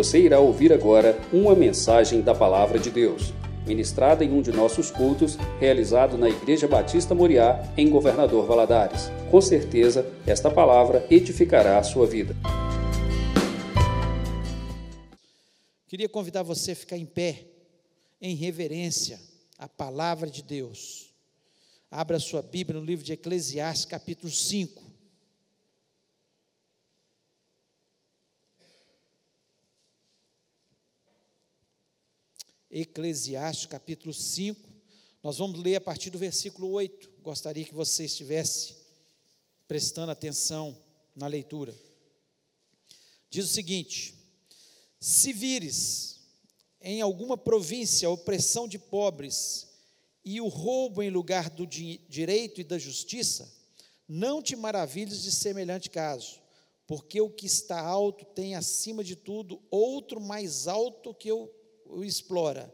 Você irá ouvir agora uma mensagem da Palavra de Deus, ministrada em um de nossos cultos, realizado na Igreja Batista Moriá, em Governador Valadares. Com certeza, esta palavra edificará a sua vida. Queria convidar você a ficar em pé, em reverência à palavra de Deus. Abra sua Bíblia no livro de Eclesiastes, capítulo 5. Eclesiastes, capítulo 5. Nós vamos ler a partir do versículo 8. Gostaria que você estivesse prestando atenção na leitura. Diz o seguinte: Se vires em alguma província a opressão de pobres e o roubo em lugar do direito e da justiça, não te maravilhes de semelhante caso, porque o que está alto tem acima de tudo outro mais alto que o o explora.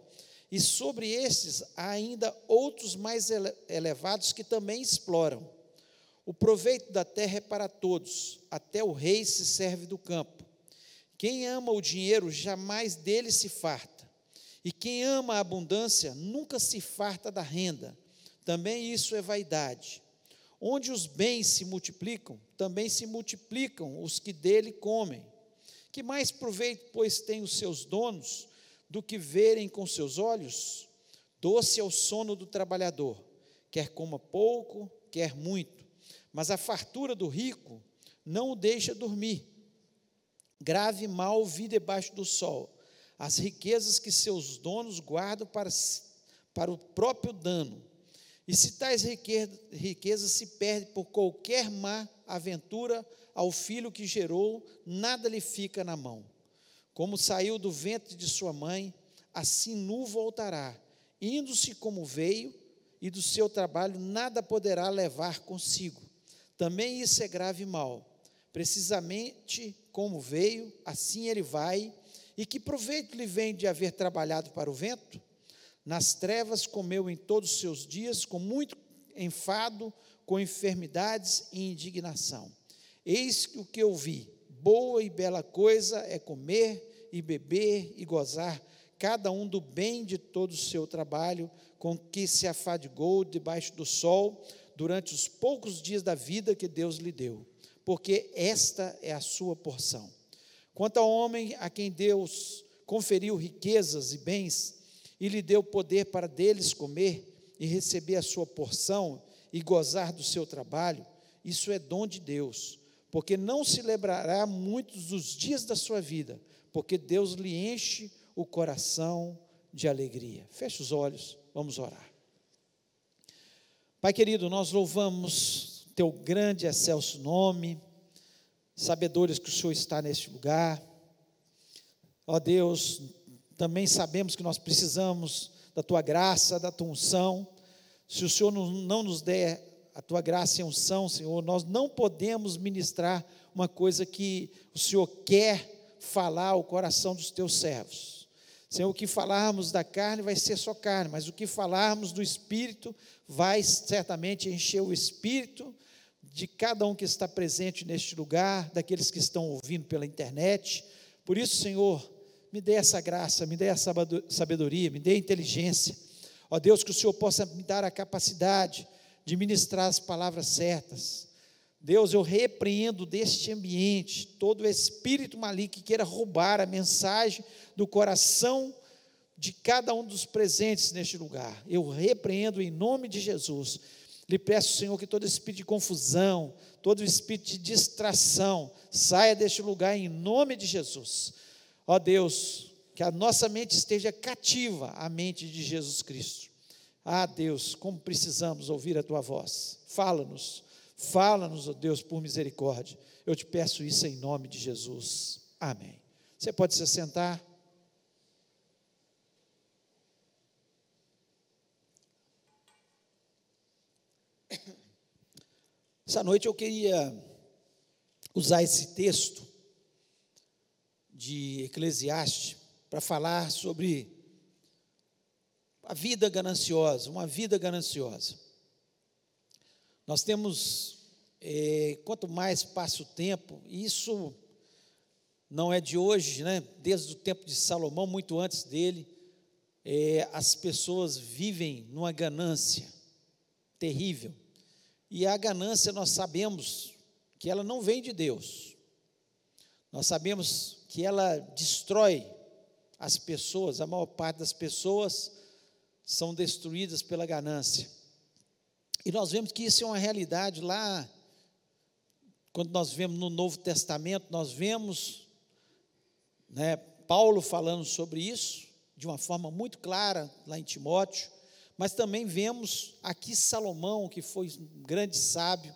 E sobre estes há ainda outros mais elevados que também exploram. O proveito da terra é para todos, até o rei se serve do campo. Quem ama o dinheiro jamais dele se farta, e quem ama a abundância nunca se farta da renda. Também isso é vaidade. Onde os bens se multiplicam, também se multiplicam os que dele comem. Que mais proveito, pois, têm os seus donos do que verem com seus olhos? Doce é o sono do trabalhador, quer coma pouco, quer muito, mas a fartura do rico não o deixa dormir. Grave mal vi debaixo do sol, as riquezas que seus donos guardam para, para o próprio dano. E se tais riquezas se perdem por qualquer má aventura ao filho que gerou, nada lhe fica na mão. Como saiu do ventre de sua mãe, assim nu voltará, indo-se como veio, e do seu trabalho nada poderá levar consigo. Também isso é grave mal. Precisamente como veio, assim ele vai, e que proveito lhe vem de haver trabalhado para o vento? Nas trevas comeu em todos os seus dias, com muito enfado, com enfermidades e indignação. Eis o que eu vi: boa e bela coisa é comer e beber e gozar, cada um do bem de todo o seu trabalho, com que se afadigou debaixo do sol durante os poucos dias da vida que Deus lhe deu, porque esta é a sua porção. Quanto ao homem a quem Deus conferiu riquezas e bens, e lhe deu poder para deles comer e receber a sua porção e gozar do seu trabalho, isso é dom de Deus, porque não se lembrará muitos dos dias da sua vida, porque Deus lhe enche o coração de alegria. Feche os olhos, vamos orar. Pai querido, nós louvamos teu grande excelso nome, sabedores que o Senhor está neste lugar. Ó Deus, também sabemos que nós precisamos da tua graça, da tua unção. Se o Senhor não nos der a tua graça e unção, Senhor, nós não podemos ministrar uma coisa que o Senhor quer falar ao coração dos teus servos. Senhor, o que falarmos da carne vai ser só carne, mas o que falarmos do Espírito vai certamente encher o Espírito de cada um que está presente neste lugar, daqueles que estão ouvindo pela internet. Por isso, Senhor, me dê essa graça, me dê essa sabedoria, me dê inteligência. Ó Deus, que o Senhor possa me dar a capacidade de ministrar as palavras certas Deus, eu repreendo deste ambiente todo espírito maligno que queira roubar a mensagem do coração de cada um dos presentes neste lugar. Eu repreendo em nome de Jesus. Lhe peço, Senhor, que todo espírito de confusão, todo espírito de distração saia deste lugar em nome de Jesus. Ó Deus, que a nossa mente esteja cativa à mente de Jesus Cristo. Ah, Deus, como precisamos ouvir a tua voz. Fala-nos Fala-nos, ó Deus, por misericórdia. Eu te peço isso em nome de Jesus. Amém. Você pode se sentar. Essa noite eu queria usar esse texto de Eclesiastes para falar sobre a vida gananciosa, uma vida gananciosa. Nós temos, é, quanto mais passa o tempo, isso não é de hoje, né? desde o tempo de Salomão, muito antes dele, é, as pessoas vivem numa ganância terrível. E a ganância, nós sabemos que ela não vem de Deus. Nós sabemos que ela destrói as pessoas, a maior parte das pessoas são destruídas pela ganância. E nós vemos que isso é uma realidade lá, quando nós vemos no Novo Testamento, nós vemos né, Paulo falando sobre isso, de uma forma muito clara, lá em Timóteo, mas também vemos aqui Salomão, que foi um grande sábio,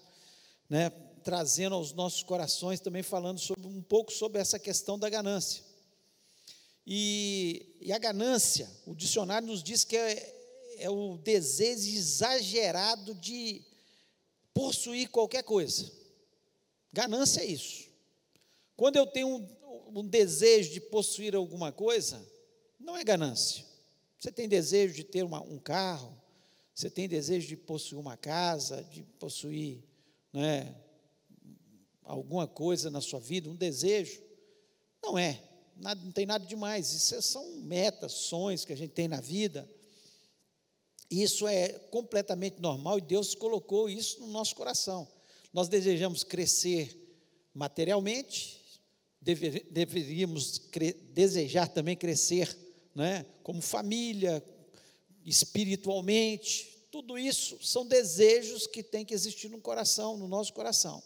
né, trazendo aos nossos corações, também falando sobre, um pouco sobre essa questão da ganância. E, e a ganância, o dicionário nos diz que é, é o desejo exagerado de possuir qualquer coisa. Ganância é isso. Quando eu tenho um, um desejo de possuir alguma coisa, não é ganância. Você tem desejo de ter uma, um carro, você tem desejo de possuir uma casa, de possuir né, alguma coisa na sua vida, um desejo. Não é nada, não tem nada demais. Isso são metas, sonhos que a gente tem na vida. Isso é completamente normal e Deus colocou isso no nosso coração. Nós desejamos crescer materialmente, dever, deveríamos cre, desejar também crescer né, como família, espiritualmente. Tudo isso são desejos que tem que existir no coração, no nosso coração.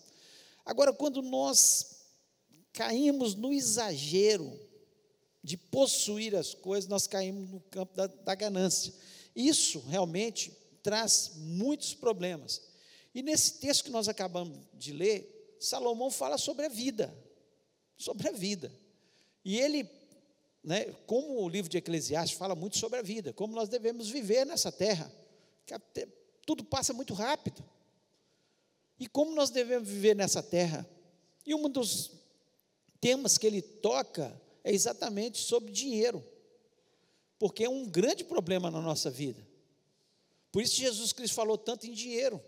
Agora, quando nós caímos no exagero de possuir as coisas, nós caímos no campo da, da ganância. Isso realmente traz muitos problemas. E nesse texto que nós acabamos de ler, Salomão fala sobre a vida, sobre a vida. E ele, né, como o livro de Eclesiastes fala muito sobre a vida, como nós devemos viver nessa terra, que tudo passa muito rápido. E como nós devemos viver nessa terra? E um dos temas que ele toca é exatamente sobre dinheiro, porque é um grande problema na nossa vida. Por isso Jesus Cristo falou tanto em dinheiro,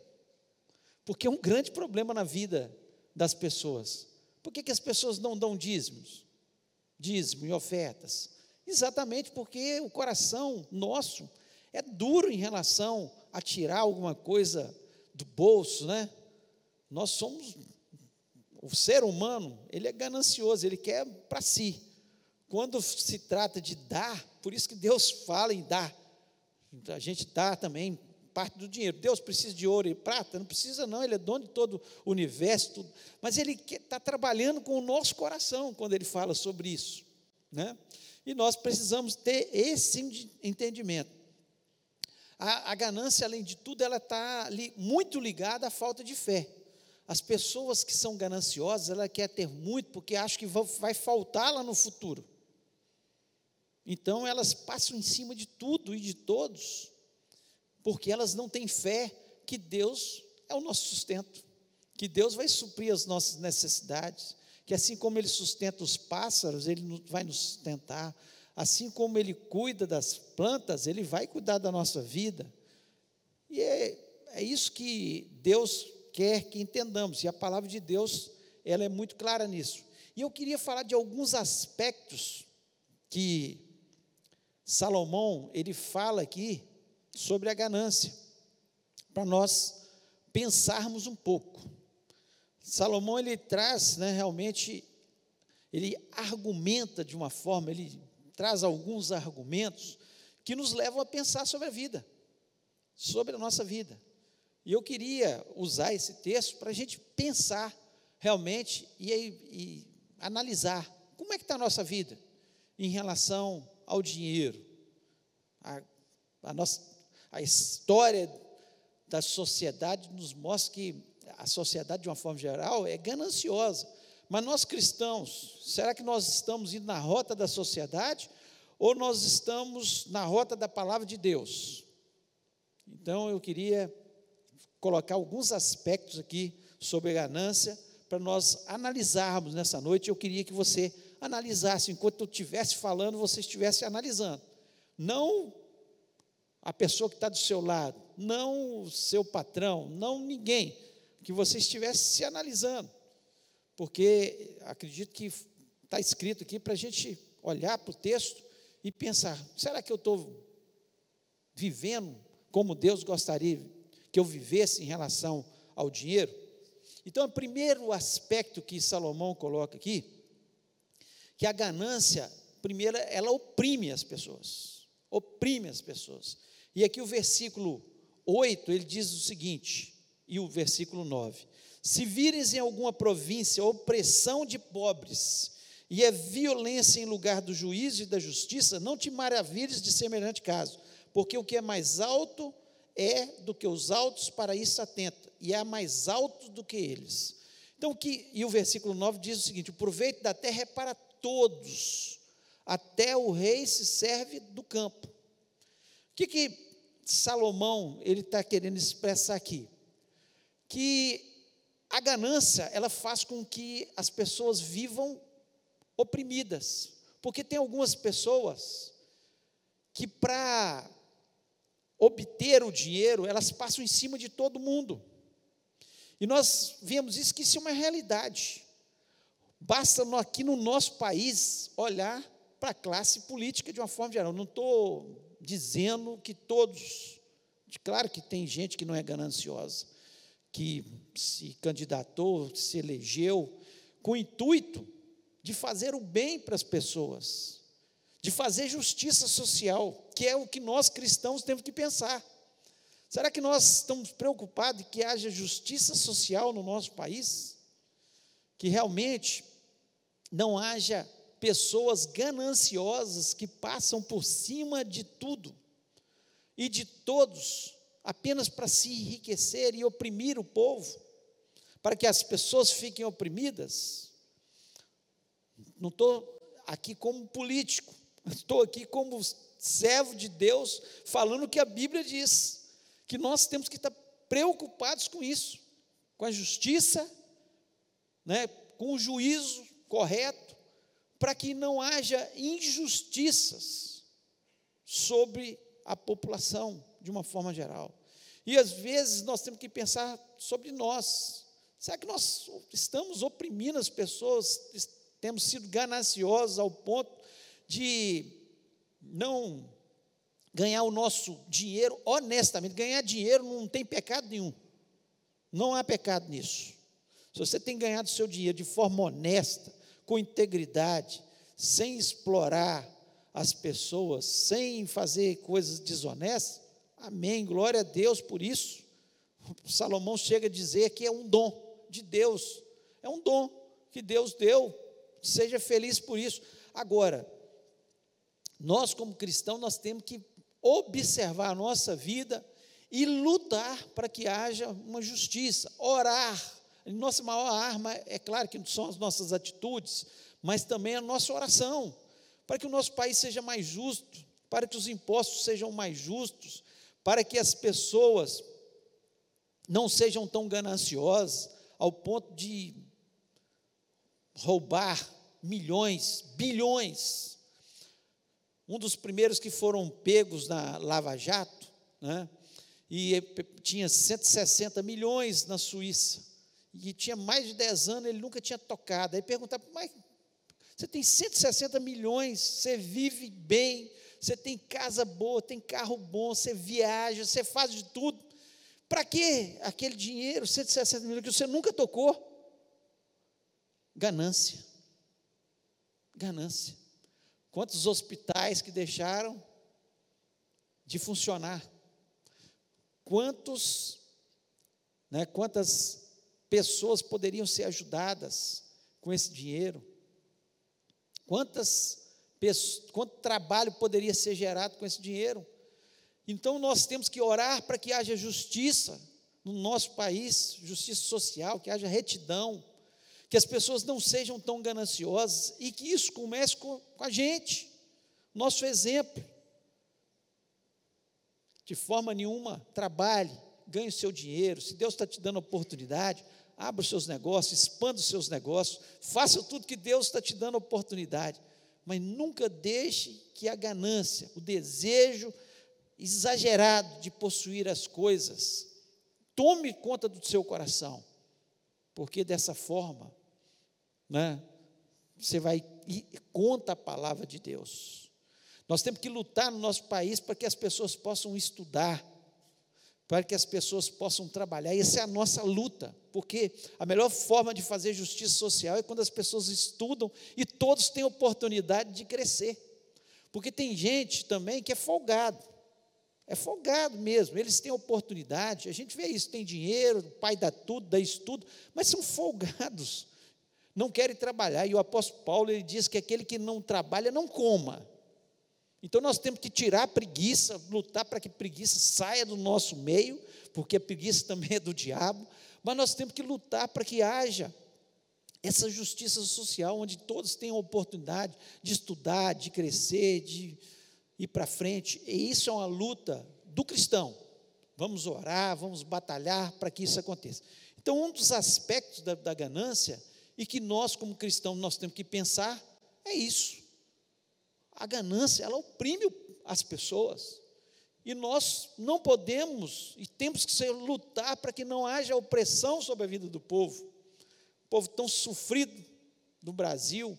porque é um grande problema na vida das pessoas. Por que, que as pessoas não dão dízimos? Dízimo e ofertas? Exatamente porque o coração nosso é duro em relação a tirar alguma coisa do bolso, né? Nós somos o ser humano, ele é ganancioso, ele quer para si. Quando se trata de dar, por isso que Deus fala em dar. A gente dá também parte do dinheiro. Deus precisa de ouro e prata? Não precisa, não, Ele é dono de todo o universo, tudo. mas Ele está trabalhando com o nosso coração quando Ele fala sobre isso. Né? E nós precisamos ter esse entendimento. A, a ganância, além de tudo, ela está muito ligada à falta de fé. As pessoas que são gananciosas, ela quer ter muito porque acha que vai faltar lá no futuro. Então elas passam em cima de tudo e de todos, porque elas não têm fé que Deus é o nosso sustento, que Deus vai suprir as nossas necessidades, que assim como Ele sustenta os pássaros, Ele vai nos sustentar, assim como Ele cuida das plantas, Ele vai cuidar da nossa vida. E é, é isso que Deus quer que entendamos, e a palavra de Deus, ela é muito clara nisso. E eu queria falar de alguns aspectos que Salomão, ele fala aqui sobre a ganância, para nós pensarmos um pouco. Salomão, ele traz, né, realmente, ele argumenta de uma forma, ele traz alguns argumentos que nos levam a pensar sobre a vida, sobre a nossa vida. E eu queria usar esse texto para a gente pensar realmente e, e analisar como é que está a nossa vida em relação ao dinheiro. A, a, nossa, a história da sociedade nos mostra que a sociedade, de uma forma geral, é gananciosa. Mas nós cristãos, será que nós estamos indo na rota da sociedade ou nós estamos na rota da palavra de Deus? Então eu queria colocar alguns aspectos aqui sobre ganância para nós analisarmos nessa noite. Eu queria que você analisasse, enquanto eu estivesse falando, você estivesse analisando. Não a pessoa que está do seu lado, não o seu patrão, não ninguém, que você estivesse se analisando. Porque acredito que está escrito aqui para a gente olhar para o texto e pensar: será que eu estou vivendo como Deus gostaria que eu vivesse em relação ao dinheiro? Então, o primeiro aspecto que Salomão coloca aqui, que a ganância, primeiro, ela oprime as pessoas, oprime as pessoas. E aqui o versículo 8, ele diz o seguinte, e o versículo 9: Se vires em alguma província opressão de pobres, e é violência em lugar do juízo e da justiça, não te maravilhes de semelhante caso, porque o que é mais alto é do que os altos, para isso atenta, e é mais alto do que eles. Então, que, e o versículo 9 diz o seguinte: o proveito da terra é para todos, até o rei se serve do campo. O que, que Salomão ele está querendo expressar aqui? Que a ganância ela faz com que as pessoas vivam oprimidas, porque tem algumas pessoas que para obter o dinheiro elas passam em cima de todo mundo. E nós vemos isso que isso é uma realidade. Basta aqui no nosso país olhar para a classe política de uma forma geral. Não estou dizendo que todos, claro que tem gente que não é gananciosa, que se candidatou, se elegeu com o intuito de fazer o bem para as pessoas, de fazer justiça social, que é o que nós cristãos temos que pensar. Será que nós estamos preocupados que haja justiça social no nosso país? Que realmente não haja pessoas gananciosas que passam por cima de tudo e de todos, apenas para se enriquecer e oprimir o povo, para que as pessoas fiquem oprimidas. Não estou aqui como político, estou aqui como servo de Deus, falando o que a Bíblia diz, que nós temos que estar preocupados com isso, com a justiça, né, com o juízo correto, para que não haja injustiças sobre a população de uma forma geral. E às vezes nós temos que pensar sobre nós. Será que nós estamos oprimindo as pessoas, temos sido gananciosos ao ponto de não ganhar o nosso dinheiro honestamente? Ganhar dinheiro não tem pecado nenhum. Não há pecado nisso. Se você tem ganhado seu dinheiro de forma honesta, com integridade, sem explorar as pessoas, sem fazer coisas desonestas, amém, glória a Deus por isso. Salomão chega a dizer que é um dom de Deus, é um dom que Deus deu, seja feliz por isso. Agora, nós como cristãos, nós temos que observar a nossa vida e lutar para que haja uma justiça, orar nossa maior arma, é claro que são as nossas atitudes, mas também a nossa oração, para que o nosso país seja mais justo, para que os impostos sejam mais justos, para que as pessoas não sejam tão gananciosas ao ponto de roubar milhões, bilhões. Um dos primeiros que foram pegos na Lava Jato, né, e tinha 160 milhões na Suíça e tinha mais de 10 anos, ele nunca tinha tocado. Aí perguntava, mas você tem 160 milhões, você vive bem, você tem casa boa, tem carro bom, você viaja, você faz de tudo. Para que aquele dinheiro, 160 milhões, que você nunca tocou? Ganância. Ganância. Quantos hospitais que deixaram de funcionar? Quantos, né, quantas pessoas poderiam ser ajudadas com esse dinheiro? Quantas quanto trabalho poderia ser gerado com esse dinheiro? Então nós temos que orar para que haja justiça no nosso país, justiça social, que haja retidão, que as pessoas não sejam tão gananciosas e que isso comece com, com a gente, nosso exemplo. De forma nenhuma, trabalhe, ganhe o seu dinheiro, se Deus está te dando oportunidade, abra os seus negócios, expanda os seus negócios, faça tudo que Deus está te dando oportunidade, mas nunca deixe que a ganância, o desejo exagerado de possuir as coisas, tome conta do seu coração, porque dessa forma, né, você vai e conta a palavra de Deus. Nós temos que lutar no nosso país para que as pessoas possam estudar, para que as pessoas possam trabalhar. Essa é a nossa luta, porque a melhor forma de fazer justiça social é quando as pessoas estudam e todos têm oportunidade de crescer. Porque tem gente também que é folgado. É folgado mesmo, eles têm oportunidade, a gente vê isso, tem dinheiro, o pai dá tudo, dá isso tudo, mas são folgados, não querem trabalhar. E o apóstolo Paulo ele diz que aquele que não trabalha não coma. Então nós temos que tirar a preguiça, lutar para que preguiça saia do nosso meio, porque a preguiça também é do diabo, mas nós temos que lutar para que haja essa justiça social, onde todos tenham oportunidade de estudar, de crescer, de ir para frente. E isso é uma luta do cristão. Vamos orar, vamos batalhar para que isso aconteça. Então, um dos aspectos da, da ganância, e que nós, como cristãos, nós temos que pensar, é isso. A ganância, ela oprime as pessoas. E nós não podemos e temos que ser, lutar para que não haja opressão sobre a vida do povo. O povo tão sofrido no Brasil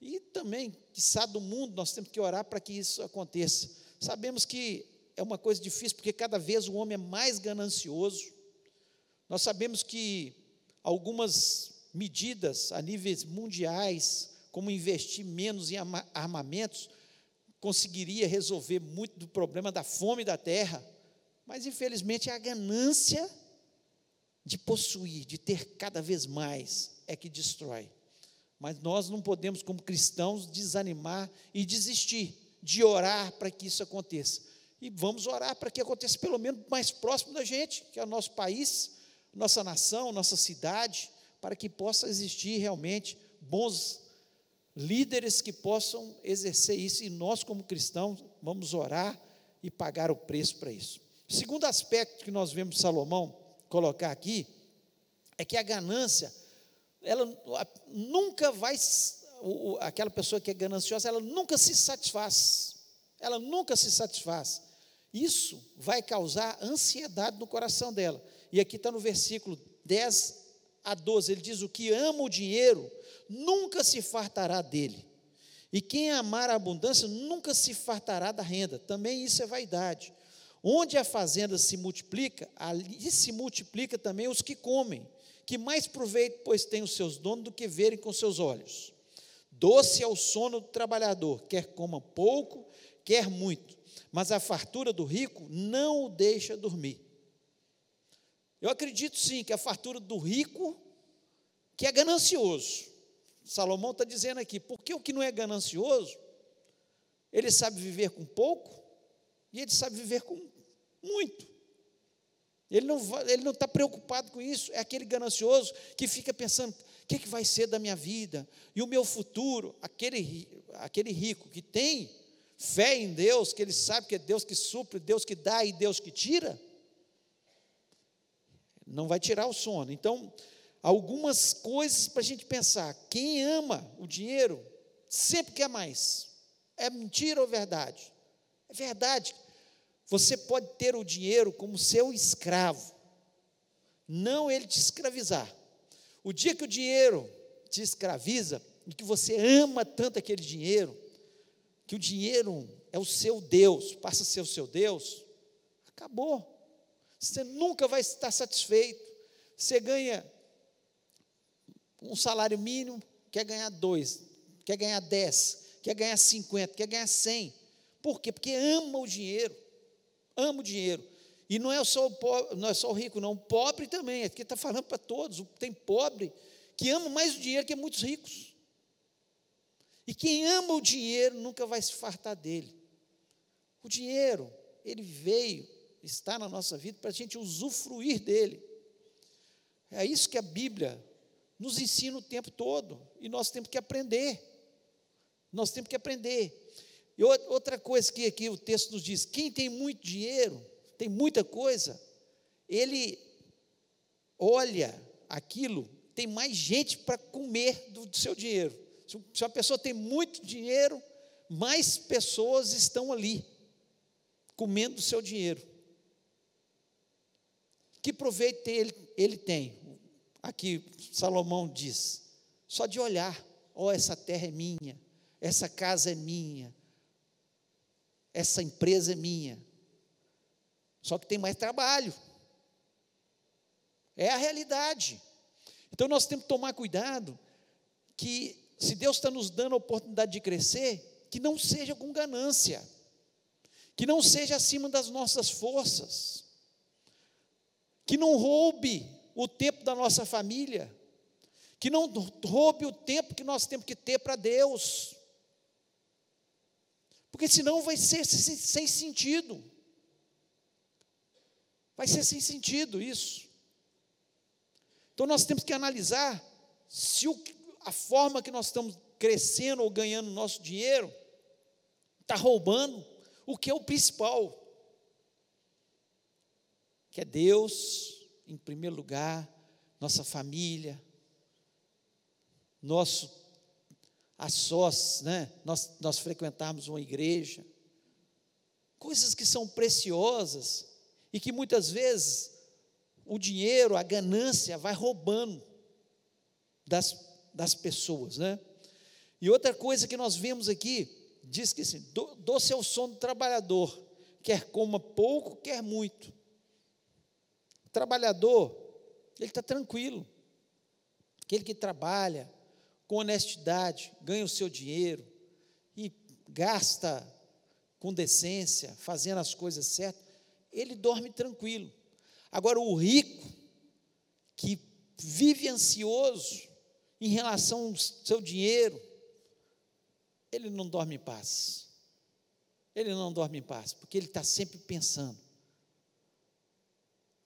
e também, quiçá, do mundo, nós temos que orar para que isso aconteça. Sabemos que é uma coisa difícil, porque cada vez o homem é mais ganancioso. Nós sabemos que algumas medidas a níveis mundiais, como investir menos em armamentos, conseguiria resolver muito do problema da fome da terra, mas infelizmente a ganância de possuir, de ter cada vez mais, é que destrói. Mas nós não podemos, como cristãos, desanimar e desistir de orar para que isso aconteça. E vamos orar para que aconteça pelo menos mais próximo da gente, que é o nosso país, nossa nação, nossa cidade, para que possa existir realmente bons líderes que possam exercer isso, e nós, como cristãos, vamos orar e pagar o preço para isso. O segundo aspecto que nós vemos Salomão colocar aqui é que a ganância, ela nunca vai, aquela pessoa que é gananciosa, ela nunca se satisfaz, ela nunca se satisfaz. Isso vai causar ansiedade no coração dela. E aqui está no versículo 10 a 12, ele diz: O que ama o dinheiro nunca se fartará dele. E quem amar a abundância nunca se fartará da renda. Também isso é vaidade. Onde a fazenda se multiplica, ali se multiplica também os que comem. Que mais proveito, pois, tem os seus donos do que verem com seus olhos. Doce é o sono do trabalhador, quer coma pouco, quer muito, mas a fartura do rico não o deixa dormir. Eu acredito sim que a fartura do rico, que é ganancioso, Salomão está dizendo aqui, porque o que não é ganancioso, ele sabe viver com pouco e ele sabe viver com muito. Ele não ele não está preocupado com isso. É aquele ganancioso que fica pensando: o que, que vai ser da minha vida e o meu futuro? Aquele, aquele rico que tem fé em Deus, que ele sabe que é Deus que supre, Deus que dá e Deus que tira, não vai tirar o sono. Então, algumas coisas para a gente pensar. Quem ama o dinheiro sempre quer mais. É mentira ou verdade? É verdade. Você pode ter o dinheiro como seu escravo, não ele te escravizar. O dia que o dinheiro te escraviza e que você ama tanto aquele dinheiro, que o dinheiro é o seu Deus, passa a ser o seu Deus, acabou. Você nunca vai estar satisfeito. Você ganha um salário mínimo, quer ganhar dois, quer ganhar dez, quer ganhar cinquenta, quer ganhar cem. Por quê? Porque ama o dinheiro, ama o dinheiro. E não é só o pobre, não é só o rico, não, o pobre também, aqui está falando para todos, tem pobre que ama mais o dinheiro que muitos ricos. E quem ama o dinheiro nunca vai se fartar dele. O dinheiro, ele veio, está na nossa vida para a gente usufruir dele. É isso que a Bíblia nos ensina o tempo todo e nós temos que aprender. Nós temos que aprender. E outra coisa que aqui o texto nos diz: quem tem muito dinheiro, tem muita coisa, ele olha aquilo, tem mais gente para comer do seu dinheiro. Se uma pessoa tem muito dinheiro, mais pessoas estão ali comendo do seu dinheiro. Que proveito ele, ele tem? aqui Salomão diz, só de olhar. oh, essa terra é minha, essa casa é minha, essa empresa é minha. Só que tem mais trabalho. É a realidade. Então nós temos que tomar cuidado que se Deus está nos dando a oportunidade de crescer, que não seja com ganância, que não seja acima das nossas forças, que não roube o tempo da nossa família, que não roube o tempo que nós temos que ter para Deus, porque senão vai ser sem sentido, vai ser sem sentido isso. Então nós temos que analisar se o, a forma que nós estamos crescendo ou ganhando nosso dinheiro está roubando o que é o principal, que é Deus, em primeiro lugar, nossa família, nosso a sós, né? Nós, nós frequentarmos uma igreja, coisas que são preciosas e que muitas vezes o dinheiro, a ganância vai roubando das, das pessoas, né? E outra coisa que nós vemos aqui, diz que assim, doce é o som do trabalhador, quer coma pouco, quer muito. Trabalhador, ele está tranquilo. Aquele que trabalha com honestidade, ganha o seu dinheiro e gasta com decência, fazendo as coisas certas, ele dorme tranquilo. Agora, o rico, que vive ansioso em relação ao seu dinheiro, ele não dorme em paz. Ele não dorme em paz, porque ele está sempre pensando: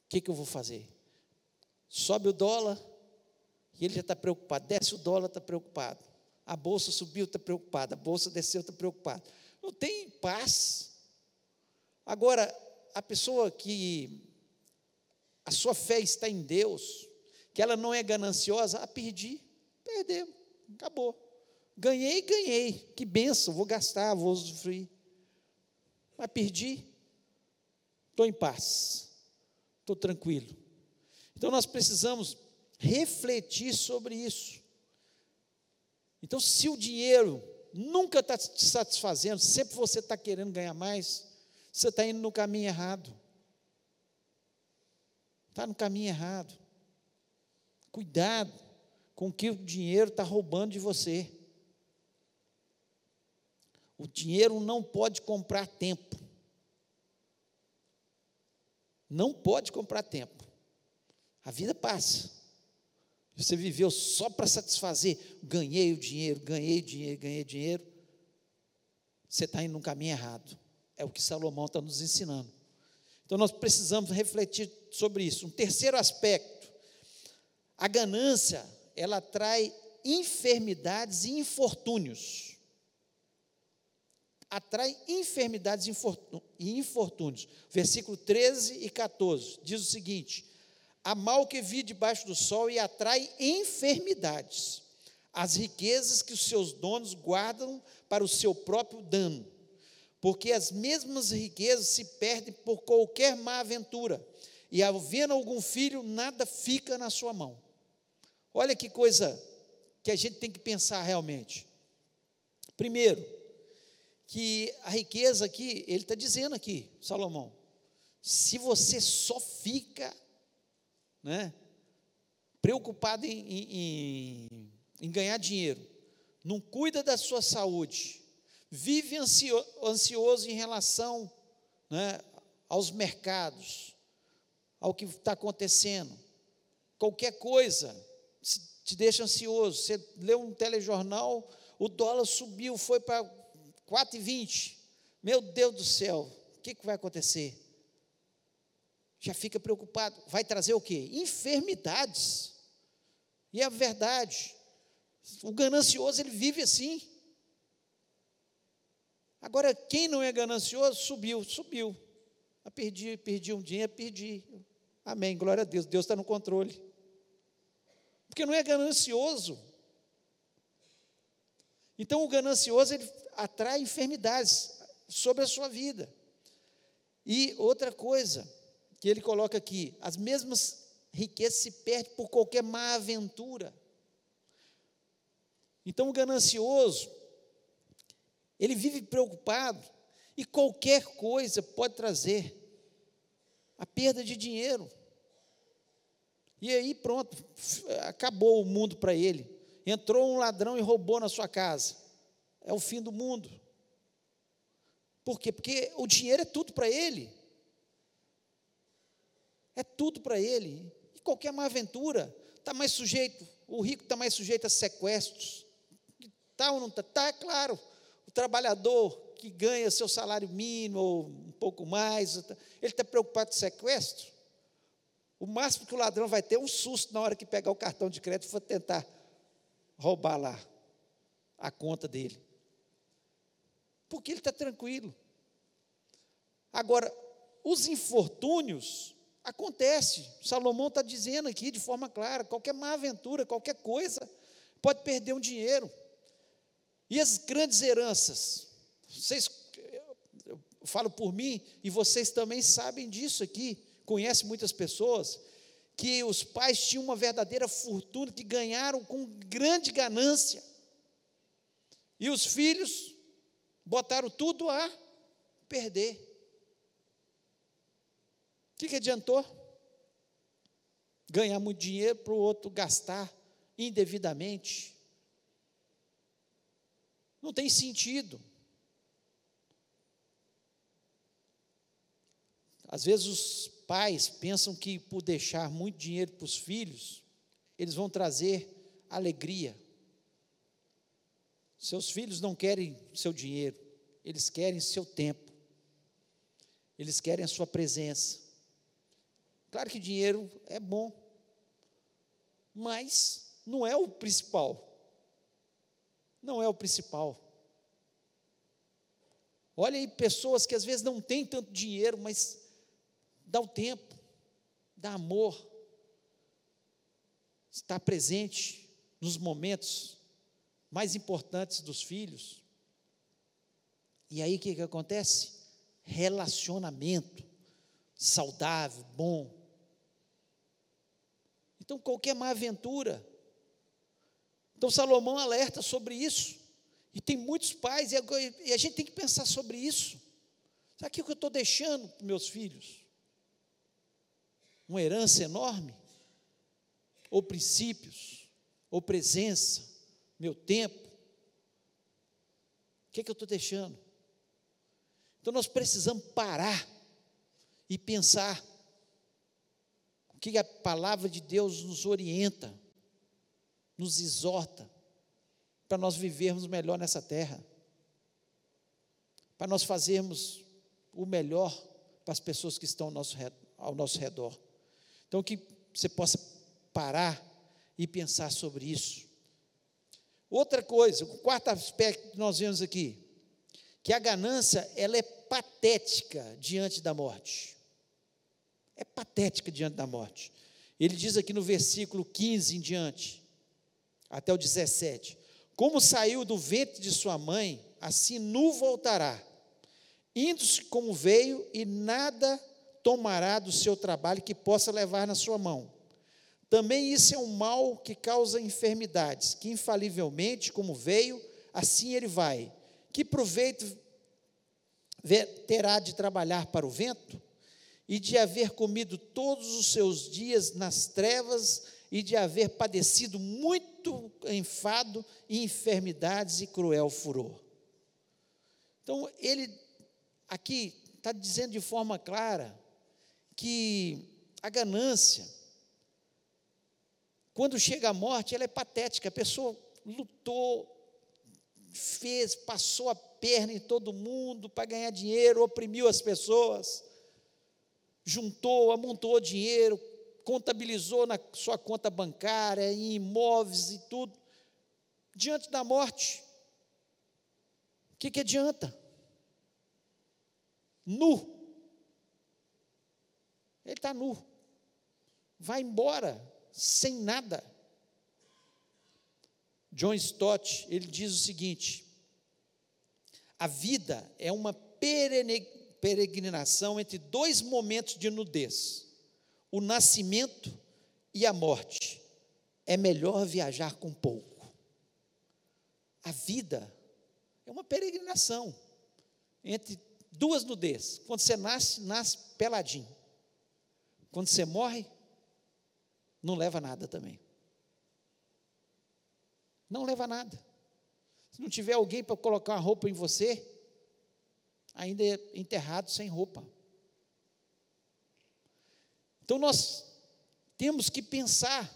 que, que eu vou fazer? Sobe o dólar, e ele já está preocupado. Desce o dólar, está preocupado. A bolsa subiu, está preocupado. A bolsa desceu, está preocupado. Não tem paz. Agora, a pessoa que a sua fé está em Deus, que ela não é gananciosa, ah, perdi, perdeu, acabou. Ganhei, ganhei, que benção, vou gastar, vou usufruir. Mas perdi, estou em paz, estou tranquilo. Então nós precisamos refletir sobre isso. Então, se o dinheiro nunca está te satisfazendo, sempre você está querendo ganhar mais, você está indo no caminho errado. Está no caminho errado. Cuidado com o que o dinheiro está roubando de você. O dinheiro não pode comprar tempo. Não pode comprar tempo. A vida passa. Você viveu só para satisfazer. Ganhei o dinheiro, ganhei dinheiro, ganhei dinheiro. Você está indo no caminho errado. É o que Salomão está nos ensinando. Então nós precisamos refletir sobre isso. Um terceiro aspecto, a ganância, ela traz enfermidades e infortúnios. Atrai enfermidades e infortúnios. Versículo 13 e 14 diz o seguinte: Há mal que vi debaixo do sol e atrai enfermidades, as riquezas que os seus donos guardam para o seu próprio dano porque as mesmas riquezas se perdem por qualquer má aventura, e havendo algum filho, nada fica na sua mão. Olha que coisa que a gente tem que pensar realmente. Primeiro, que a riqueza aqui, ele está dizendo aqui, Salomão, se você só fica né, preocupado em, em, em ganhar dinheiro, não cuida da sua saúde, vive ansioso em relação né, aos mercados, ao que está acontecendo. Qualquer coisa te deixa ansioso. Você lê um telejornal, o dólar subiu, foi para 4,20. Meu Deus do céu, o que, que vai acontecer? Já fica preocupado. Vai trazer o quê? Enfermidades. E é verdade. O ganancioso, ele vive assim. Agora, quem não é ganancioso, subiu, subiu. Ah, perdi, perdi um dinheiro, perdi. Amém, glória a Deus, Deus está no controle. Porque não é ganancioso. Então, o ganancioso, ele atrai enfermidades sobre a sua vida. E outra coisa que ele coloca aqui, as mesmas riquezas se perdem por qualquer má aventura. Então, o ganancioso, ele vive preocupado e qualquer coisa pode trazer a perda de dinheiro. E aí, pronto, acabou o mundo para ele. Entrou um ladrão e roubou na sua casa. É o fim do mundo. Por quê? Porque o dinheiro é tudo para ele. É tudo para ele. E qualquer má aventura está mais sujeito, o rico está mais sujeito a sequestros. Está ou não está? Está, é claro. O trabalhador que ganha seu salário mínimo ou um pouco mais, ele está preocupado com sequestro. O máximo que o ladrão vai ter é um susto na hora que pegar o cartão de crédito e for tentar roubar lá a conta dele. Porque ele está tranquilo. Agora, os infortúnios acontecem. Salomão está dizendo aqui de forma clara: qualquer má aventura, qualquer coisa, pode perder um dinheiro. E as grandes heranças? Vocês, eu falo por mim, e vocês também sabem disso aqui conhece muitas pessoas que os pais tinham uma verdadeira fortuna, que ganharam com grande ganância. E os filhos botaram tudo a perder. O que, que adiantou? Ganhar muito dinheiro para o outro gastar indevidamente. Não tem sentido. Às vezes os pais pensam que por deixar muito dinheiro para os filhos, eles vão trazer alegria. Seus filhos não querem seu dinheiro, eles querem seu tempo, eles querem a sua presença. Claro que dinheiro é bom, mas não é o principal. Não é o principal. Olha aí pessoas que às vezes não têm tanto dinheiro, mas dá o tempo, dá amor, está presente nos momentos mais importantes dos filhos. E aí o que, que acontece? Relacionamento saudável, bom. Então, qualquer má aventura. Então, Salomão alerta sobre isso. E tem muitos pais, e a gente tem que pensar sobre isso. Sabe o que eu estou deixando para meus filhos? uma herança enorme, ou princípios, ou presença, meu tempo. O que, é que eu estou deixando? Então nós precisamos parar e pensar o que a palavra de Deus nos orienta, nos exorta, para nós vivermos melhor nessa terra, para nós fazermos o melhor para as pessoas que estão ao nosso, ao nosso redor. Então, que você possa parar e pensar sobre isso. Outra coisa, o quarto aspecto que nós vemos aqui, que a ganância, ela é patética diante da morte. É patética diante da morte. Ele diz aqui no versículo 15 em diante, até o 17: Como saiu do ventre de sua mãe, assim nu voltará, indo-se como veio, e nada tomará do seu trabalho que possa levar na sua mão. Também isso é um mal que causa enfermidades, que infalivelmente, como veio, assim ele vai. Que proveito terá de trabalhar para o vento? E de haver comido todos os seus dias nas trevas, e de haver padecido muito enfado e enfermidades e cruel furor. Então, ele aqui está dizendo de forma clara que a ganância, quando chega a morte, ela é patética. A pessoa lutou, fez, passou a perna em todo mundo para ganhar dinheiro, oprimiu as pessoas, juntou, amontou dinheiro, contabilizou na sua conta bancária, em imóveis e tudo. Diante da morte, o que, que adianta? Nu ele está nu. Vai embora sem nada. John Stott, ele diz o seguinte: a vida é uma peregrinação entre dois momentos de nudez, o nascimento e a morte. É melhor viajar com pouco. a vida é uma peregrinação entre duas nudez. Quando você nasce, nasce peladinho. Quando você morre, não leva nada também. Não leva nada. Se não tiver alguém para colocar uma roupa em você, ainda é enterrado sem roupa. Então nós temos que pensar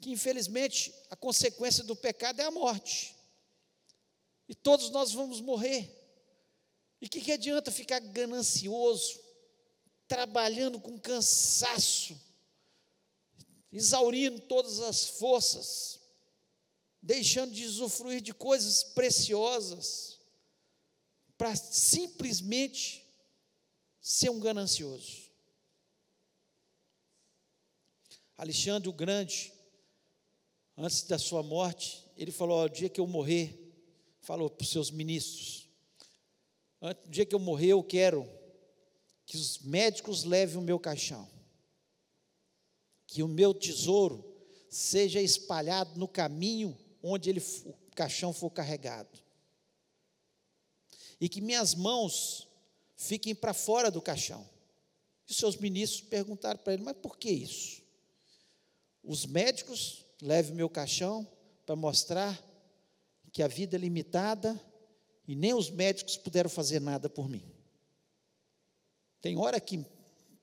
que infelizmente a consequência do pecado é a morte. E todos nós vamos morrer. E o que, que adianta ficar ganancioso, trabalhando com cansaço, exaurindo todas as forças, deixando de usufruir de coisas preciosas, para simplesmente ser um ganancioso. Alexandre o Grande, antes da sua morte, ele falou: o dia que eu morrer, falou para os seus ministros, no dia que eu morrer, eu quero que os médicos levem o meu caixão, que o meu tesouro seja espalhado no caminho onde ele, o caixão for carregado, e que minhas mãos fiquem para fora do caixão. E seus ministros perguntaram para ele: mas por que isso? Os médicos levem meu caixão para mostrar que a vida é limitada e nem os médicos puderam fazer nada por mim. Tem hora que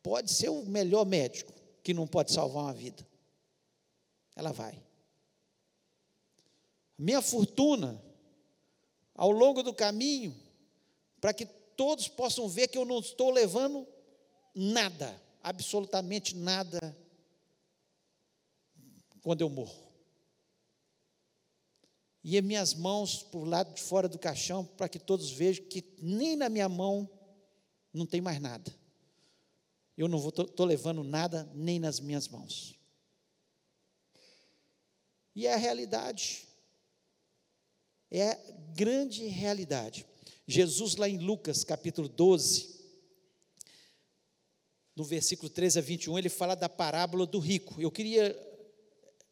pode ser o melhor médico que não pode salvar uma vida. Ela vai. Minha fortuna, ao longo do caminho, para que todos possam ver que eu não estou levando nada, absolutamente nada, quando eu morro e minhas mãos para o lado de fora do caixão, para que todos vejam que nem na minha mão não tem mais nada. Eu não estou levando nada nem nas minhas mãos. E é a realidade. É a grande realidade. Jesus, lá em Lucas capítulo 12, no versículo 13 a 21, ele fala da parábola do rico. Eu queria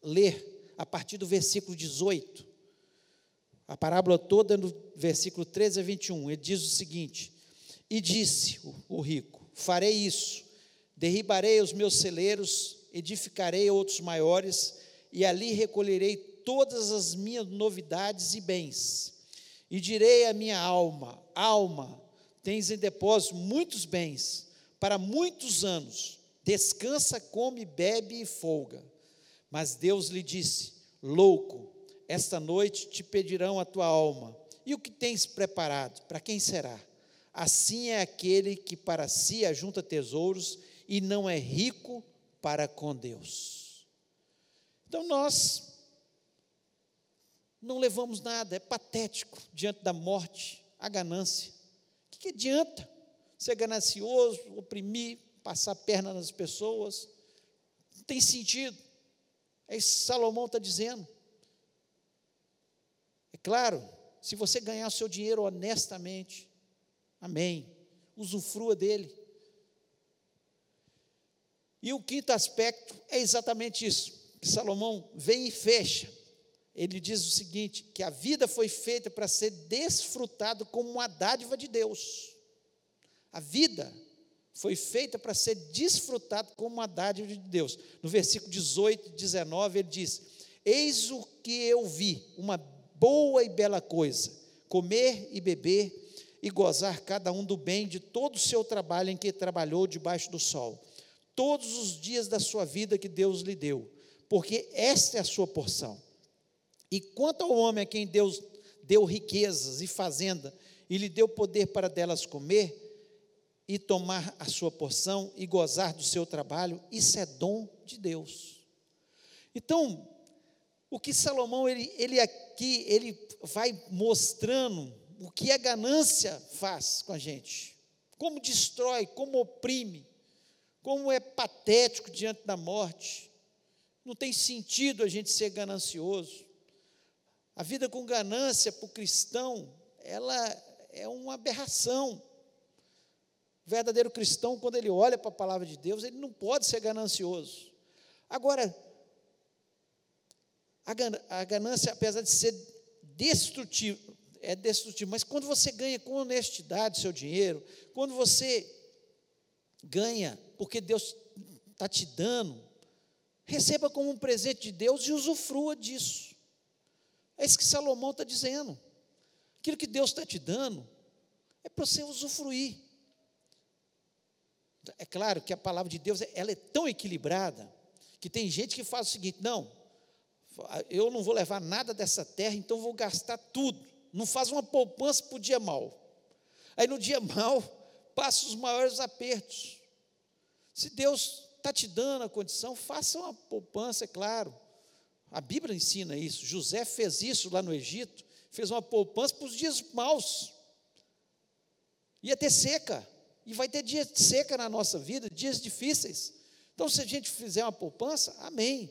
ler a partir do versículo 18 a parábola toda no versículo 13 a 21, ele diz o seguinte: E disse o, rico: Farei isso, derribarei os meus celeiros, edificarei outros maiores, e ali recolherei todas as minhas novidades e bens. E direi à minha alma: Alma, tens em depósito muitos bens, para muitos anos, descansa, come, bebe e folga. Mas Deus lhe disse: Louco, esta noite te pedirão a tua alma. E o que tens preparado? Para quem será? Assim é aquele que para si ajunta tesouros e não é rico para com Deus. Então nós não levamos nada, é patético diante da morte, a ganância. O que, que adianta ser ganancioso, oprimir, passar a perna nas pessoas? Não tem sentido. É isso que Salomão está dizendo. Claro, se você ganhar o seu dinheiro honestamente, amém, usufrua dele. E o quinto aspecto é exatamente isso, que Salomão vem e fecha. Ele diz o seguinte: que a vida foi feita para ser desfrutado como uma dádiva de Deus. A vida foi feita para ser desfrutado como uma dádiva de Deus. No versículo 18 e 19, ele diz: Eis o que eu vi, uma boa e bela coisa, comer e beber e gozar cada um do bem de todo o seu trabalho em que trabalhou debaixo do sol, todos os dias da sua vida que Deus lhe deu, porque esta é a sua porção. E quanto ao homem a quem Deus deu riquezas e fazenda, e lhe deu poder para delas comer, e tomar a sua porção e gozar do seu trabalho, isso é dom de Deus. Então, o que Salomão ele, ele aqui ele vai mostrando o que a ganância faz com a gente, como destrói, como oprime, como é patético diante da morte. Não tem sentido a gente ser ganancioso. A vida com ganância para o cristão, ela é uma aberração. O verdadeiro cristão, quando ele olha para a palavra de Deus, ele não pode ser ganancioso. Agora, a ganância, apesar de ser destrutivo, é destrutivo, mas quando você ganha com honestidade seu dinheiro, quando você ganha porque Deus está te dando, receba como um presente de Deus e usufrua disso. É isso que Salomão está dizendo. Aquilo que Deus está te dando é para você usufruir. É claro que a palavra de Deus ela é tão equilibrada que tem gente que faz o seguinte: não, eu não vou levar nada dessa terra, então vou gastar tudo. Não faz uma poupança para o dia mal. Aí no dia mal, passa os maiores apertos. Se Deus está te dando a condição, faça uma poupança, é claro. A Bíblia ensina isso. José fez isso lá no Egito, fez uma poupança para os dias maus. Ia ter seca, e vai ter dias de seca na nossa vida, dias difíceis. Então, se a gente fizer uma poupança, amém.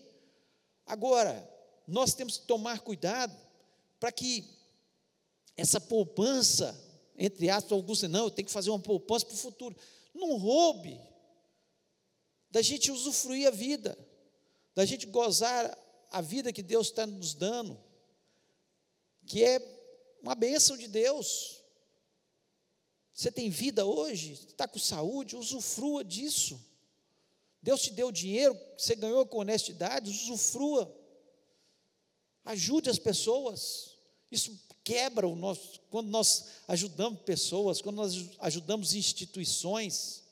Agora, nós temos que tomar cuidado para que essa poupança, entre aspas, dizem, não, eu tenho que fazer uma poupança para o futuro. Não roube da gente usufruir a vida, da gente gozar a vida que Deus está nos dando, que é uma bênção de Deus. Você tem vida hoje, está com saúde, usufrua disso. Deus te deu dinheiro, você ganhou com honestidade, usufrua. Ajude as pessoas. Isso quebra o nosso. Quando nós ajudamos pessoas, quando nós ajudamos instituições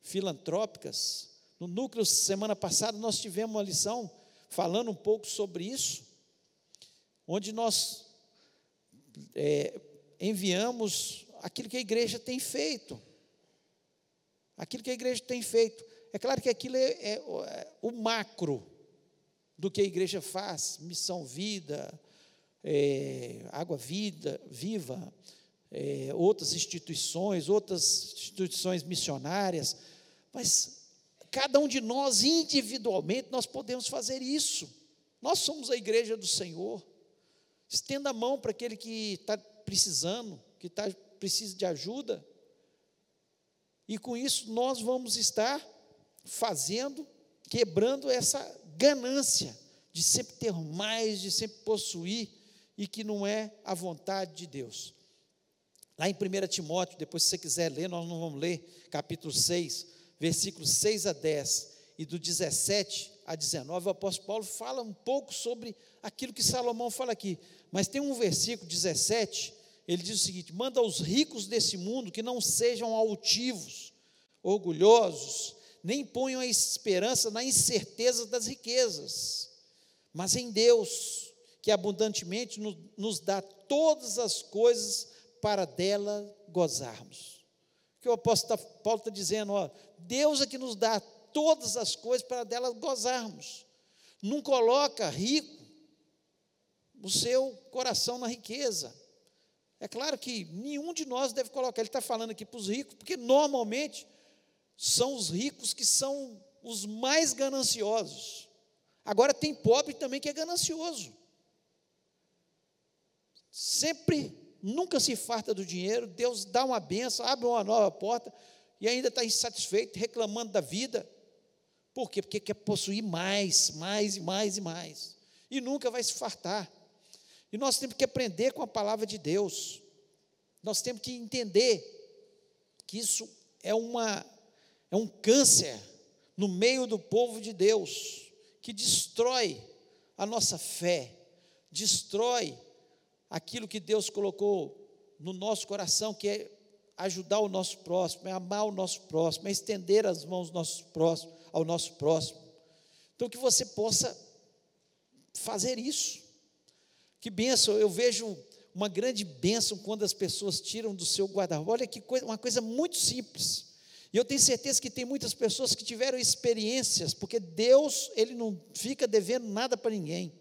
filantrópicas. No núcleo, semana passada, nós tivemos uma lição falando um pouco sobre isso, onde nós é, enviamos aquilo que a igreja tem feito. Aquilo que a igreja tem feito. É claro que aquilo é, é, é o macro do que a igreja faz, missão vida, é, água vida, viva, é, outras instituições, outras instituições missionárias, mas cada um de nós individualmente nós podemos fazer isso. Nós somos a igreja do Senhor. Estenda a mão para aquele que está precisando, que está precisa de ajuda. E com isso nós vamos estar fazendo, quebrando essa ganância de sempre ter mais, de sempre possuir e que não é a vontade de Deus. Lá em 1 Timóteo, depois se você quiser ler, nós não vamos ler, capítulo 6, versículos 6 a 10 e do 17 a 19, o apóstolo Paulo fala um pouco sobre aquilo que Salomão fala aqui. Mas tem um versículo 17 ele diz o seguinte: manda aos ricos desse mundo que não sejam altivos, orgulhosos, nem ponham a esperança na incerteza das riquezas, mas em Deus, que abundantemente nos, nos dá todas as coisas para dela gozarmos. O que o apóstolo Paulo está dizendo, ó, Deus é que nos dá todas as coisas para dela gozarmos. Não coloca rico o seu coração na riqueza. É claro que nenhum de nós deve colocar, ele está falando aqui para os ricos, porque normalmente são os ricos que são os mais gananciosos. Agora tem pobre também que é ganancioso. Sempre, nunca se farta do dinheiro, Deus dá uma benção, abre uma nova porta e ainda está insatisfeito, reclamando da vida. Por quê? Porque quer possuir mais, mais e mais e mais. E nunca vai se fartar. E nós temos que aprender com a palavra de Deus. Nós temos que entender que isso é, uma, é um câncer no meio do povo de Deus, que destrói a nossa fé, destrói aquilo que Deus colocou no nosso coração, que é ajudar o nosso próximo, é amar o nosso próximo, é estender as mãos nosso próximo, ao nosso próximo. Então, que você possa fazer isso. Que benção, eu vejo uma grande bênção quando as pessoas tiram do seu guarda-roupa. Olha que coisa, uma coisa muito simples. E eu tenho certeza que tem muitas pessoas que tiveram experiências, porque Deus, Ele não fica devendo nada para ninguém,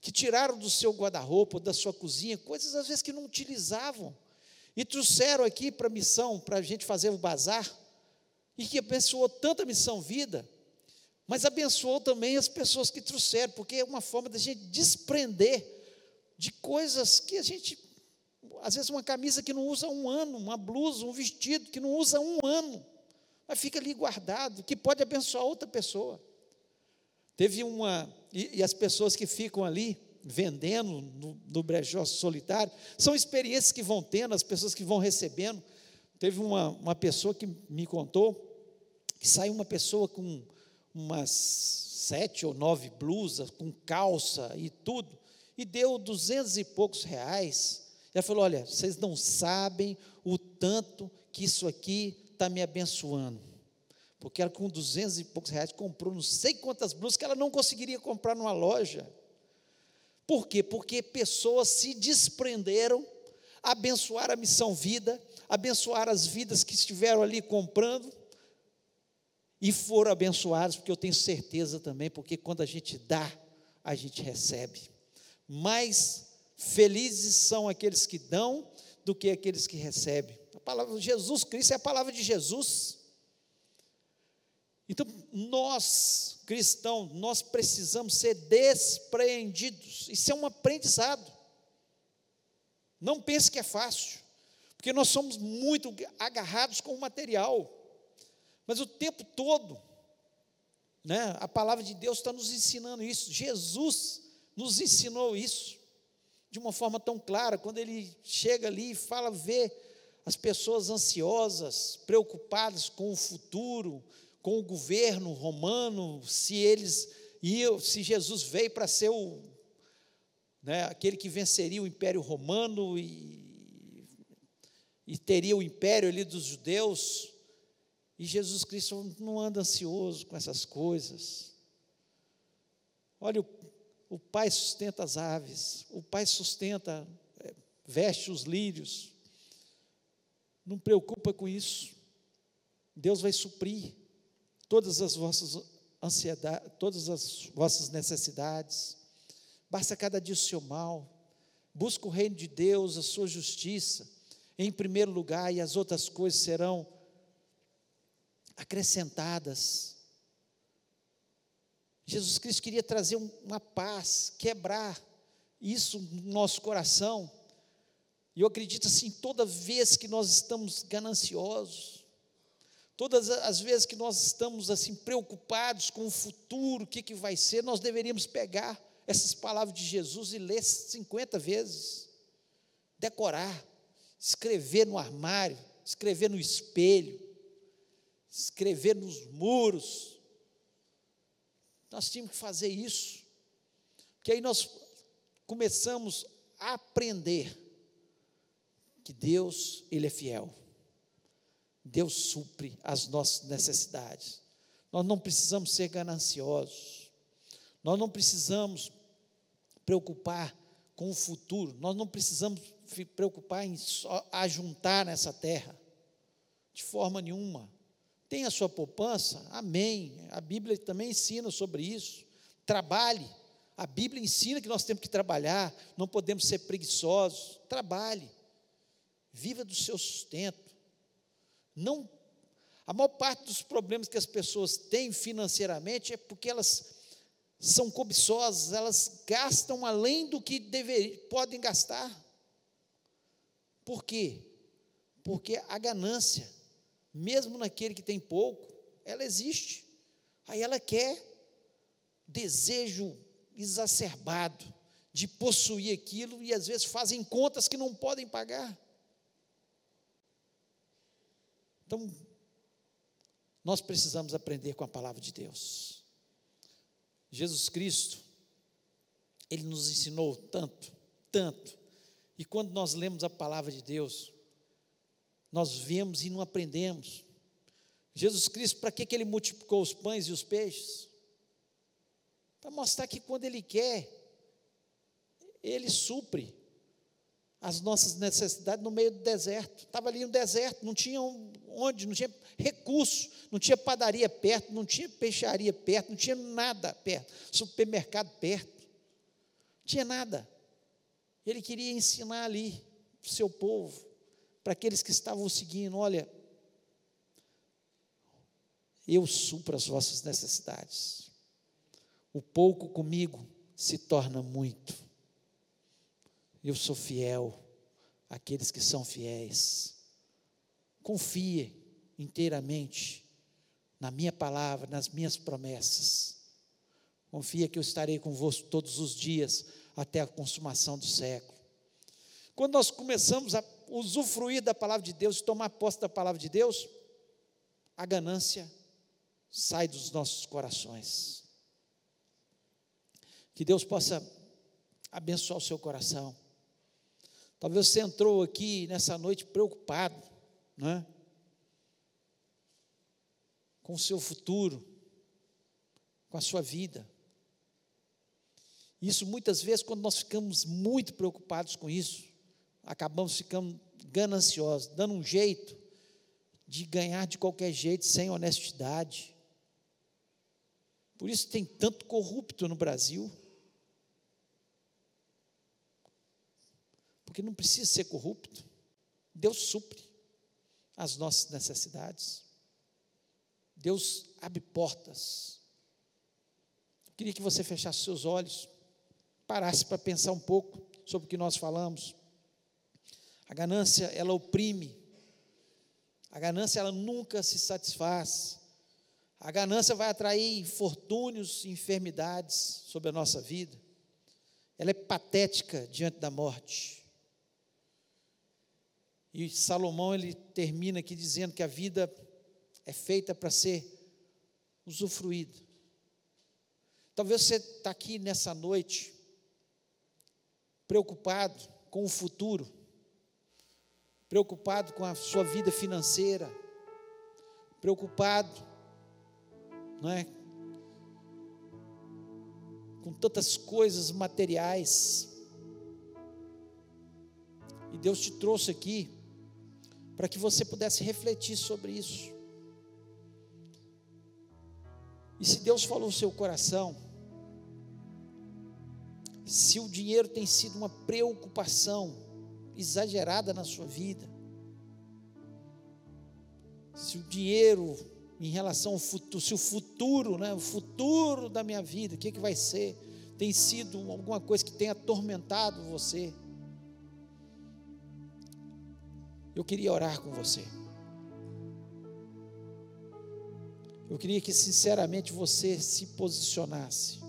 que tiraram do seu guarda-roupa, da sua cozinha, coisas às vezes que não utilizavam, e trouxeram aqui para a missão, para a gente fazer o bazar, e que abençoou tanto a missão vida, mas abençoou também as pessoas que trouxeram, porque é uma forma da gente desprender de coisas que a gente, às vezes, uma camisa que não usa um ano, uma blusa, um vestido que não usa um ano, mas fica ali guardado, que pode abençoar outra pessoa. Teve uma, e, e as pessoas que ficam ali, vendendo no, no brechó solitário, são experiências que vão tendo, as pessoas que vão recebendo. Teve uma, uma pessoa que me contou que saiu uma pessoa com umas sete ou nove blusas, com calça e tudo, e deu duzentos e poucos reais. Ela falou: Olha, vocês não sabem o tanto que isso aqui está me abençoando. Porque ela, com duzentos e poucos reais, comprou não sei quantas blusas que ela não conseguiria comprar numa loja. Por quê? Porque pessoas se desprenderam, abençoar a missão vida, abençoar as vidas que estiveram ali comprando, e foram abençoados, porque eu tenho certeza também, porque quando a gente dá, a gente recebe. Mais felizes são aqueles que dão do que aqueles que recebem. A palavra de Jesus Cristo é a palavra de Jesus. Então, nós, cristãos, nós precisamos ser despreendidos. Isso é um aprendizado. Não pense que é fácil, porque nós somos muito agarrados com o material. Mas o tempo todo, né, a palavra de Deus está nos ensinando isso. Jesus nos ensinou isso de uma forma tão clara, quando ele chega ali e fala, vê as pessoas ansiosas, preocupadas com o futuro, com o governo romano, se eles iam, se Jesus veio para ser o, né, aquele que venceria o Império Romano e, e teria o império ali dos judeus, e Jesus Cristo não anda ansioso com essas coisas. Olha, o, o Pai sustenta as aves, o Pai sustenta, é, veste os lírios. Não preocupa com isso. Deus vai suprir todas as vossas ansiedades, todas as vossas necessidades. Basta cada dia o seu mal. Busca o reino de Deus, a sua justiça, em primeiro lugar, e as outras coisas serão acrescentadas. Jesus Cristo queria trazer uma paz, quebrar isso no nosso coração. E eu acredito assim, toda vez que nós estamos gananciosos, todas as vezes que nós estamos assim preocupados com o futuro, o que, que vai ser, nós deveríamos pegar essas palavras de Jesus e ler 50 vezes, decorar, escrever no armário, escrever no espelho, escrever nos muros. Nós tínhamos que fazer isso, porque aí nós começamos a aprender que Deus, Ele é fiel. Deus supre as nossas necessidades. Nós não precisamos ser gananciosos. Nós não precisamos preocupar com o futuro. Nós não precisamos preocupar em ajuntar nessa terra. De forma nenhuma. Tem a sua poupança? Amém. A Bíblia também ensina sobre isso. Trabalhe. A Bíblia ensina que nós temos que trabalhar, não podemos ser preguiçosos. Trabalhe. Viva do seu sustento. Não a maior parte dos problemas que as pessoas têm financeiramente é porque elas são cobiçosas, elas gastam além do que dever, podem gastar. Por quê? Porque a ganância mesmo naquele que tem pouco, ela existe. Aí ela quer desejo exacerbado de possuir aquilo e às vezes fazem contas que não podem pagar. Então, nós precisamos aprender com a palavra de Deus. Jesus Cristo, Ele nos ensinou tanto, tanto. E quando nós lemos a palavra de Deus, nós vemos e não aprendemos. Jesus Cristo, para que, que ele multiplicou os pães e os peixes? Para mostrar que quando ele quer, ele supre as nossas necessidades no meio do deserto. Estava ali no deserto, não tinha onde, não tinha recurso, não tinha padaria perto, não tinha peixaria perto, não tinha nada perto, supermercado perto, não tinha nada. Ele queria ensinar ali o seu povo para aqueles que estavam seguindo: olha, eu supro as vossas necessidades. O pouco comigo se torna muito. Eu sou fiel àqueles que são fiéis. Confie inteiramente na minha palavra, nas minhas promessas. Confia que eu estarei convosco todos os dias, até a consumação do século. Quando nós começamos a usufruir da palavra de Deus, tomar posse da palavra de Deus, a ganância sai dos nossos corações. Que Deus possa abençoar o seu coração. Talvez você entrou aqui nessa noite preocupado, né? Com o seu futuro, com a sua vida. Isso muitas vezes, quando nós ficamos muito preocupados com isso, acabamos ficando gananciosos, dando um jeito de ganhar de qualquer jeito, sem honestidade. Por isso tem tanto corrupto no Brasil. Porque não precisa ser corrupto. Deus supre as nossas necessidades. Deus abre portas. Eu queria que você fechasse seus olhos, parasse para pensar um pouco sobre o que nós falamos. A ganância, ela oprime. A ganância, ela nunca se satisfaz. A ganância vai atrair infortúnios e enfermidades sobre a nossa vida. Ela é patética diante da morte. E Salomão ele termina aqui dizendo que a vida é feita para ser usufruída. Talvez você está aqui nessa noite preocupado com o futuro, preocupado com a sua vida financeira, preocupado, não é? Com tantas coisas materiais. E Deus te trouxe aqui para que você pudesse refletir sobre isso. E se Deus falou no seu coração, se o dinheiro tem sido uma preocupação exagerada na sua vida, se o dinheiro em relação ao futuro, se o futuro, né, o futuro da minha vida, o que, que vai ser, tem sido alguma coisa que tem atormentado você, Eu queria orar com você. Eu queria que sinceramente você se posicionasse,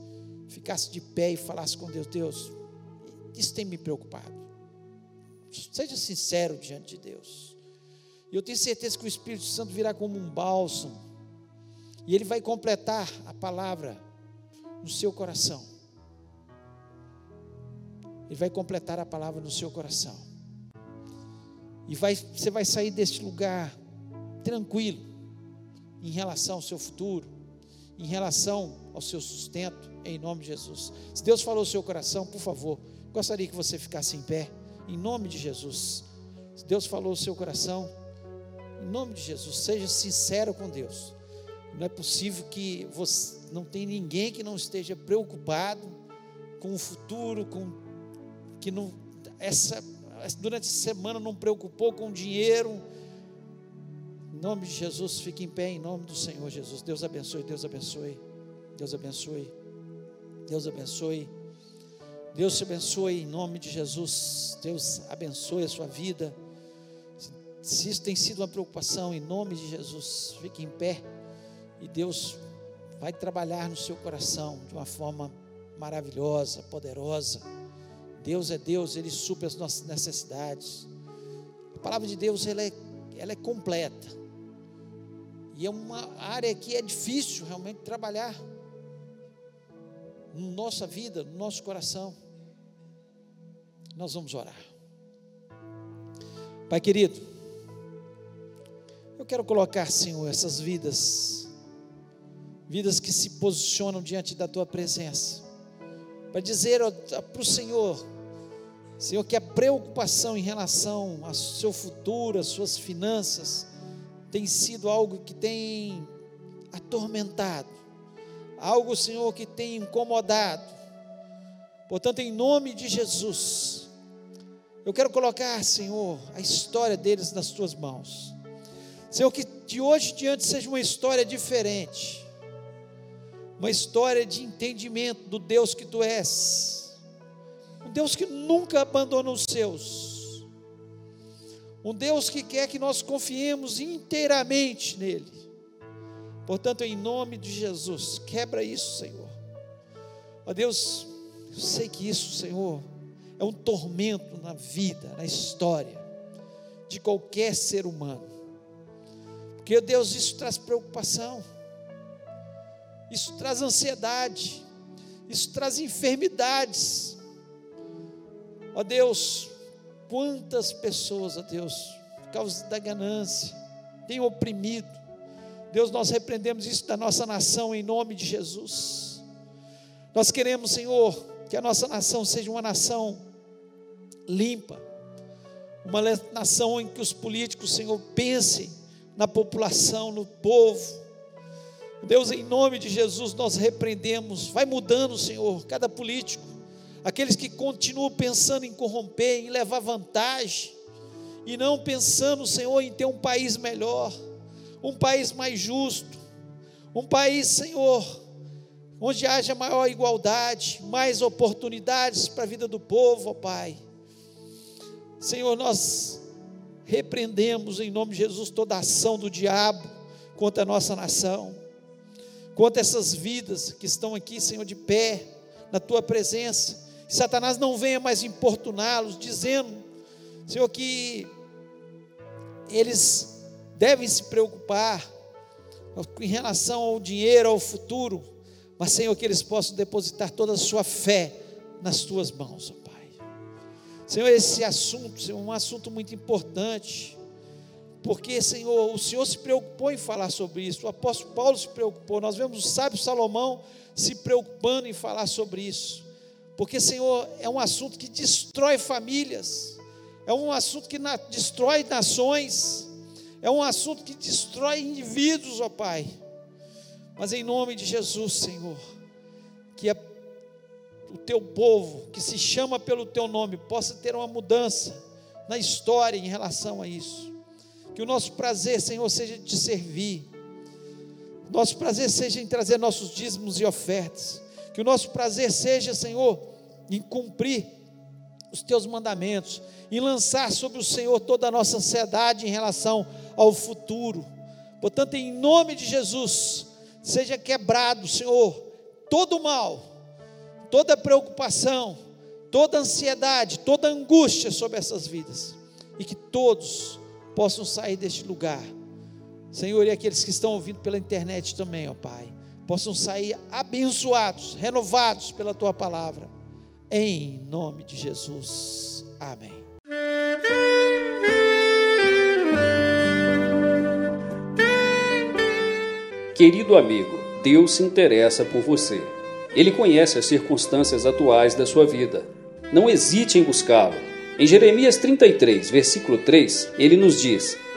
ficasse de pé e falasse com Deus: Deus, isso tem me preocupado. Seja sincero diante de Deus. E eu tenho certeza que o Espírito Santo virá como um bálsamo, e ele vai completar a palavra no seu coração. Ele vai completar a palavra no seu coração. E vai, você vai sair deste lugar tranquilo em relação ao seu futuro, em relação ao seu sustento, em nome de Jesus. Se Deus falou o seu coração, por favor, gostaria que você ficasse em pé, em nome de Jesus. Se Deus falou o seu coração, em nome de Jesus, seja sincero com Deus. Não é possível que você não tem ninguém que não esteja preocupado com o futuro, com que não essa durante a semana não preocupou com dinheiro. Em nome de Jesus, fique em pé, em nome do Senhor Jesus. Deus abençoe, Deus abençoe, Deus abençoe, Deus abençoe. Deus te abençoe em nome de Jesus. Deus abençoe a sua vida. Se isso tem sido uma preocupação, em nome de Jesus, fique em pé e Deus vai trabalhar no seu coração de uma forma maravilhosa, poderosa. Deus é Deus, Ele supre as nossas necessidades. A palavra de Deus ela é, ela é completa. E é uma área que é difícil realmente trabalhar na nossa vida, no nosso coração. Nós vamos orar. Pai querido, eu quero colocar, Senhor, essas vidas, vidas que se posicionam diante da tua presença, para dizer para o Senhor, Senhor, que a preocupação em relação ao seu futuro, às suas finanças, tem sido algo que tem atormentado, algo, Senhor, que tem incomodado. Portanto, em nome de Jesus, eu quero colocar, Senhor, a história deles nas tuas mãos. Senhor, que de hoje em diante seja uma história diferente, uma história de entendimento do Deus que tu és um Deus que nunca abandona os seus, um Deus que quer que nós confiemos inteiramente nele. Portanto, em nome de Jesus, quebra isso, Senhor. Ó Deus, Eu sei que isso, Senhor, é um tormento na vida, na história de qualquer ser humano. Porque, Deus, isso traz preocupação, isso traz ansiedade, isso traz enfermidades. Ó Deus, quantas pessoas, ó Deus, por causa da ganância, têm oprimido. Deus, nós repreendemos isso da nossa nação em nome de Jesus. Nós queremos, Senhor, que a nossa nação seja uma nação limpa, uma nação em que os políticos, Senhor, pensem na população, no povo. Deus, em nome de Jesus, nós repreendemos, vai mudando, Senhor, cada político, aqueles que continuam pensando em corromper, em levar vantagem, e não pensando, Senhor, em ter um país melhor, um país mais justo, um país, Senhor, onde haja maior igualdade, mais oportunidades para a vida do povo, ó Pai. Senhor, nós repreendemos em nome de Jesus toda a ação do diabo contra a nossa nação, contra essas vidas que estão aqui, Senhor, de pé, na tua presença. Satanás não venha mais importuná-los, dizendo, Senhor, que eles devem se preocupar em relação ao dinheiro, ao futuro, mas, Senhor, que eles possam depositar toda a sua fé nas tuas mãos, ó Pai. Senhor, esse assunto, Senhor, é um assunto muito importante, porque, Senhor, o Senhor se preocupou em falar sobre isso, o apóstolo Paulo se preocupou, nós vemos o sábio Salomão se preocupando em falar sobre isso, porque, Senhor, é um assunto que destrói famílias, é um assunto que na, destrói nações, é um assunto que destrói indivíduos, ó Pai. Mas em nome de Jesus, Senhor, que o teu povo, que se chama pelo teu nome, possa ter uma mudança na história em relação a isso. Que o nosso prazer, Senhor, seja de servir. Nosso prazer seja em trazer nossos dízimos e ofertas. Que o nosso prazer seja, Senhor, em cumprir os teus mandamentos, em lançar sobre o Senhor toda a nossa ansiedade em relação ao futuro. Portanto, em nome de Jesus, seja quebrado, Senhor, todo o mal toda preocupação, toda ansiedade, toda angústia sobre essas vidas, e que todos possam sair deste lugar. Senhor, e aqueles que estão ouvindo pela internet também, ó Pai, possam sair abençoados, renovados pela tua palavra, em nome de Jesus. Amém. Querido amigo, Deus se interessa por você. Ele conhece as circunstâncias atuais da sua vida. Não hesite em buscá-lo. Em Jeremias 33, versículo 3, ele nos diz: